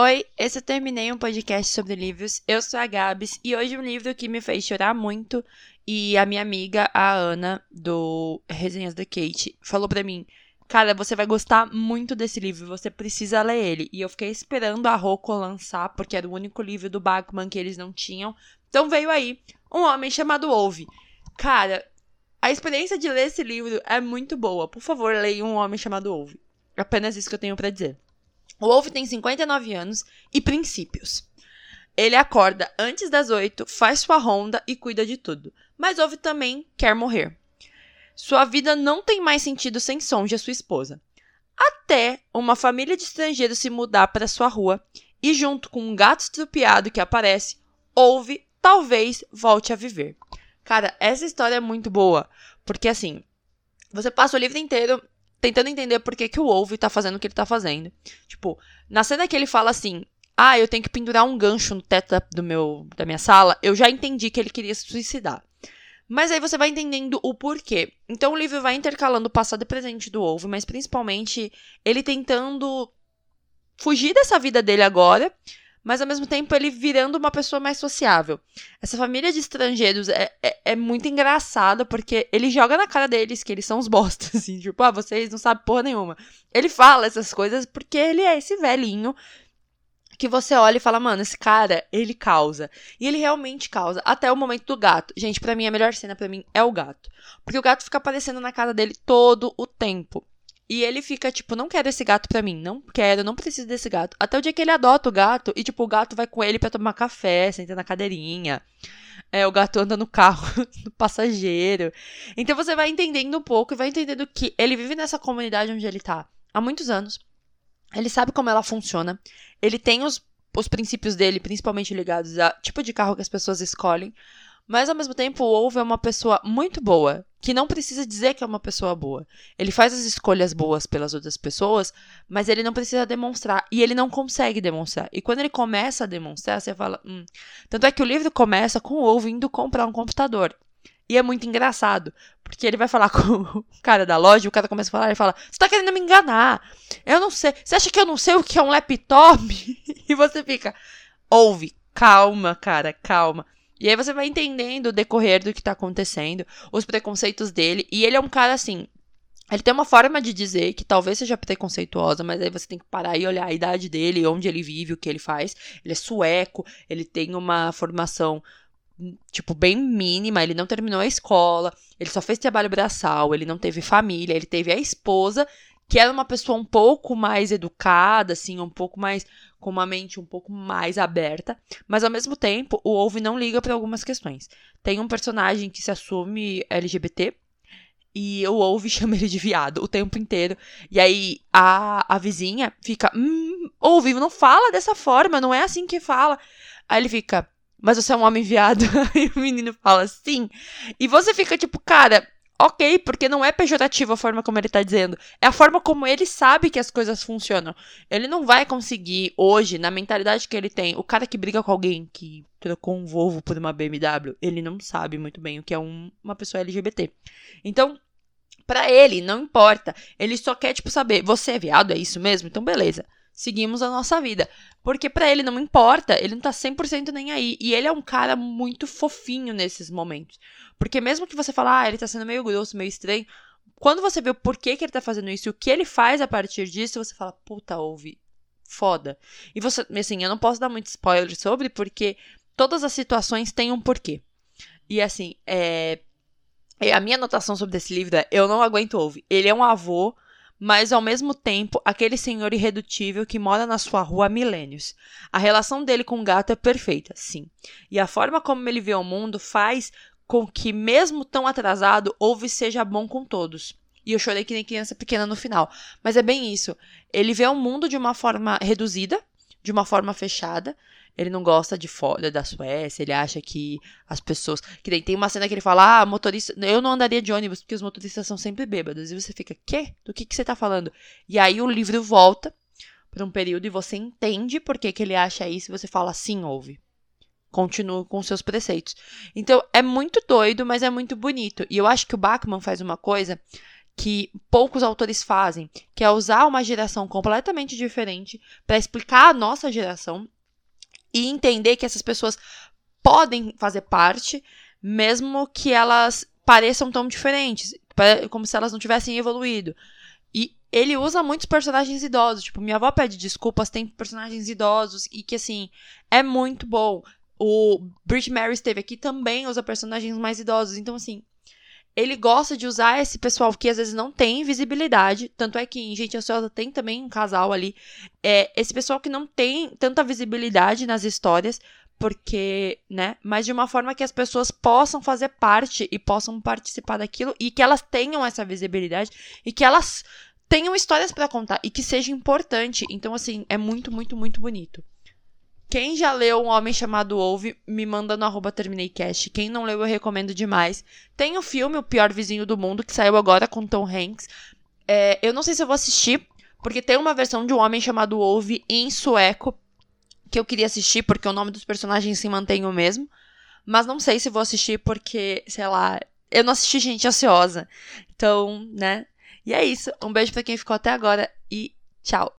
Oi, esse eu terminei um podcast sobre livros. Eu sou a Gabs e hoje um livro que me fez chorar muito e a minha amiga, a Ana, do Resenhas da Kate, falou pra mim: Cara, você vai gostar muito desse livro, você precisa ler ele. E eu fiquei esperando a Rocco lançar, porque era o único livro do Bachman que eles não tinham. Então veio aí um homem chamado Ove. Cara, a experiência de ler esse livro é muito boa. Por favor, leia Um Homem Chamado Ove. Apenas isso que eu tenho para dizer. O Wolf tem 59 anos e princípios. Ele acorda antes das 8, faz sua ronda e cuida de tudo. Mas Wolf também quer morrer. Sua vida não tem mais sentido sem Sonja, sua esposa. Até uma família de estrangeiros se mudar para sua rua e, junto com um gato estrupiado que aparece, Ouve talvez volte a viver. Cara, essa história é muito boa, porque assim, você passa o livro inteiro tentando entender por que, que o Wolf tá fazendo o que ele tá fazendo. Tipo, na cena que ele fala assim, ah, eu tenho que pendurar um gancho no teto do meu, da minha sala, eu já entendi que ele queria se suicidar. Mas aí você vai entendendo o porquê. Então o livro vai intercalando o passado e presente do Wolf, mas principalmente ele tentando fugir dessa vida dele agora mas ao mesmo tempo ele virando uma pessoa mais sociável. Essa família de estrangeiros é, é, é muito engraçada porque ele joga na cara deles que eles são os bostas, assim, tipo, ah, vocês não sabem porra nenhuma. Ele fala essas coisas porque ele é esse velhinho que você olha e fala, mano, esse cara, ele causa. E ele realmente causa. Até o momento do gato. Gente, para mim, a melhor cena para mim é o gato. Porque o gato fica aparecendo na cara dele todo o tempo. E ele fica, tipo, não quero esse gato pra mim. Não quero, não preciso desse gato. Até o dia que ele adota o gato e, tipo, o gato vai com ele para tomar café, senta na cadeirinha. É, o gato anda no carro no passageiro. Então você vai entendendo um pouco e vai entendendo que ele vive nessa comunidade onde ele tá há muitos anos. Ele sabe como ela funciona. Ele tem os, os princípios dele, principalmente ligados a tipo de carro que as pessoas escolhem. Mas ao mesmo tempo, o Wolf é uma pessoa muito boa, que não precisa dizer que é uma pessoa boa. Ele faz as escolhas boas pelas outras pessoas, mas ele não precisa demonstrar. E ele não consegue demonstrar. E quando ele começa a demonstrar, você fala. Hum. Tanto é que o livro começa com o Wolf indo comprar um computador. E é muito engraçado, porque ele vai falar com o cara da loja, e o cara começa a falar, e fala: Você tá querendo me enganar? Eu não sei. Você acha que eu não sei o que é um laptop? e você fica: Ouve, calma, cara, calma. E aí você vai entendendo o decorrer do que tá acontecendo, os preconceitos dele. E ele é um cara assim. Ele tem uma forma de dizer que talvez seja preconceituosa, mas aí você tem que parar e olhar a idade dele, onde ele vive, o que ele faz. Ele é sueco, ele tem uma formação tipo, bem mínima, ele não terminou a escola, ele só fez trabalho braçal, ele não teve família, ele teve a esposa, que era uma pessoa um pouco mais educada, assim, um pouco mais com uma mente um pouco mais aberta, mas ao mesmo tempo o Wolf não liga para algumas questões. Tem um personagem que se assume LGBT e o Wolf chama ele de viado o tempo inteiro. E aí a, a vizinha fica, hum, Wolf, não fala dessa forma, não é assim que fala. Aí ele fica, mas você é um homem viado? Aí o menino fala, sim. E você fica tipo, cara, ok, porque não é pejorativo a forma como ele tá dizendo. É a forma como ele sabe que as coisas funcionam. Ele não vai conseguir, hoje, na mentalidade que ele tem, o cara que briga com alguém que trocou um Volvo por uma BMW, ele não sabe muito bem o que é um, uma pessoa LGBT. Então, para ele, não importa. Ele só quer, tipo, saber, você é viado, é isso mesmo? Então, beleza seguimos a nossa vida. Porque para ele não importa, ele não tá 100% nem aí. E ele é um cara muito fofinho nesses momentos. Porque mesmo que você fale, ah, ele tá sendo meio grosso, meio estranho, quando você vê o porquê que ele tá fazendo isso e o que ele faz a partir disso, você fala, puta, ouve, foda. E você, assim, eu não posso dar muito spoiler sobre, porque todas as situações têm um porquê. E assim, é. A minha anotação sobre esse livro é: eu não aguento ouve. Ele é um avô mas ao mesmo tempo aquele senhor irredutível que mora na sua rua há milênios. A relação dele com o gato é perfeita, sim. E a forma como ele vê o mundo faz com que, mesmo tão atrasado, ouve seja bom com todos. E eu chorei que nem criança pequena no final. Mas é bem isso. Ele vê o mundo de uma forma reduzida, de uma forma fechada, ele não gosta de fora da Suécia, ele acha que as pessoas. Que tem uma cena que ele fala: ah, motorista. Eu não andaria de ônibus porque os motoristas são sempre bêbados. E você fica, quê? Do que, que você tá falando? E aí o livro volta para um período e você entende por que, que ele acha isso e você fala: sim, ouve. Continua com seus preceitos. Então é muito doido, mas é muito bonito. E eu acho que o Bachman faz uma coisa que poucos autores fazem, que é usar uma geração completamente diferente para explicar a nossa geração e entender que essas pessoas podem fazer parte, mesmo que elas pareçam tão diferentes, como se elas não tivessem evoluído. E ele usa muitos personagens idosos, tipo, minha avó pede desculpas, tem personagens idosos e que assim, é muito bom. O Bridge Mary esteve aqui também usa personagens mais idosos, então assim, ele gosta de usar esse pessoal que às vezes não tem visibilidade. Tanto é que em Gente Ansiosa tem também um casal ali. É, esse pessoal que não tem tanta visibilidade nas histórias. Porque, né? Mas de uma forma que as pessoas possam fazer parte e possam participar daquilo. E que elas tenham essa visibilidade. E que elas tenham histórias para contar. E que seja importante. Então, assim, é muito, muito, muito bonito. Quem já leu Um Homem Chamado Ouve, me manda no arroba TermineiCast. Quem não leu, eu recomendo demais. Tem o filme O Pior Vizinho do Mundo, que saiu agora com Tom Hanks. É, eu não sei se eu vou assistir, porque tem uma versão de Um Homem Chamado Ouve em sueco, que eu queria assistir, porque o nome dos personagens se mantém o mesmo. Mas não sei se vou assistir, porque, sei lá, eu não assisti Gente Ansiosa. Então, né? E é isso. Um beijo para quem ficou até agora e tchau.